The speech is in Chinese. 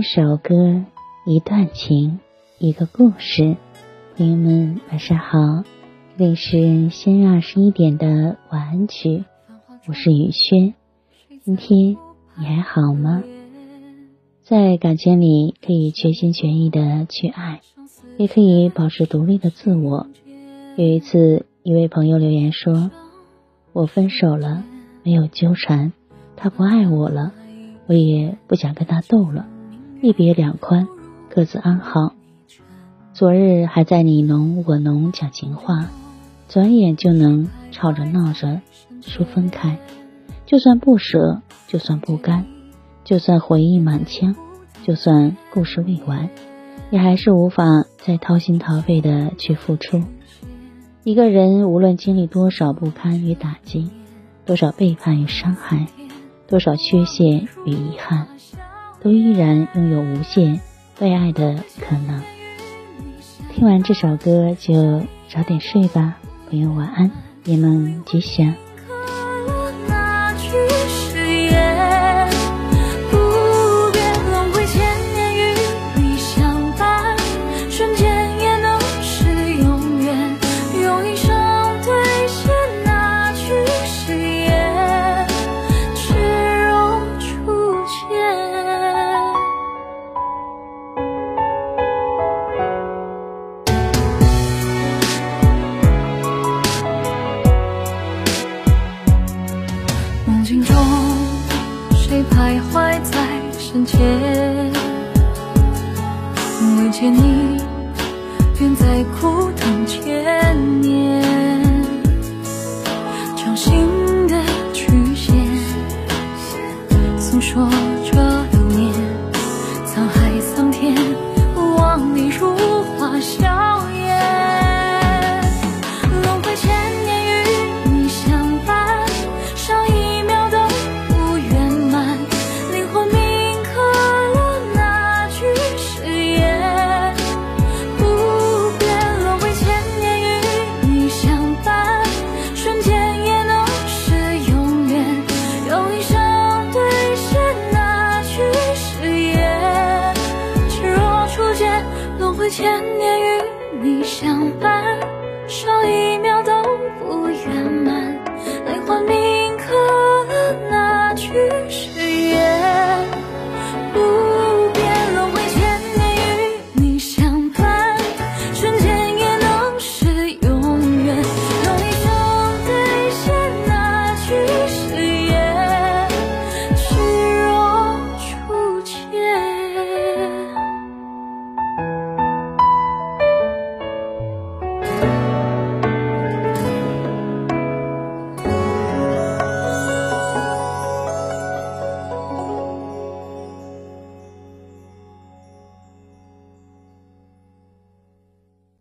一首歌，一段情，一个故事。朋友们，晚上好，这里是先二十一点的晚安曲，我是雨轩。今天你还好吗？在感情里，可以全心全意的去爱，也可以保持独立的自我。有一次，一位朋友留言说：“我分手了，没有纠缠，他不爱我了，我也不想跟他斗了。”一别两宽，各自安好。昨日还在你侬我侬讲情话，转眼就能吵着闹着说分开。就算不舍，就算不甘，就算回忆满腔，就算故事未完，也还是无法再掏心掏肺的去付出。一个人无论经历多少不堪与打击，多少背叛与伤害，多少缺陷与遗憾。都依然拥有无限被爱的可能。听完这首歌就早点睡吧，朋友晚安，夜梦吉祥。真切，未见你，远在枯藤千年，掌心的曲线，诉说。相伴，说一。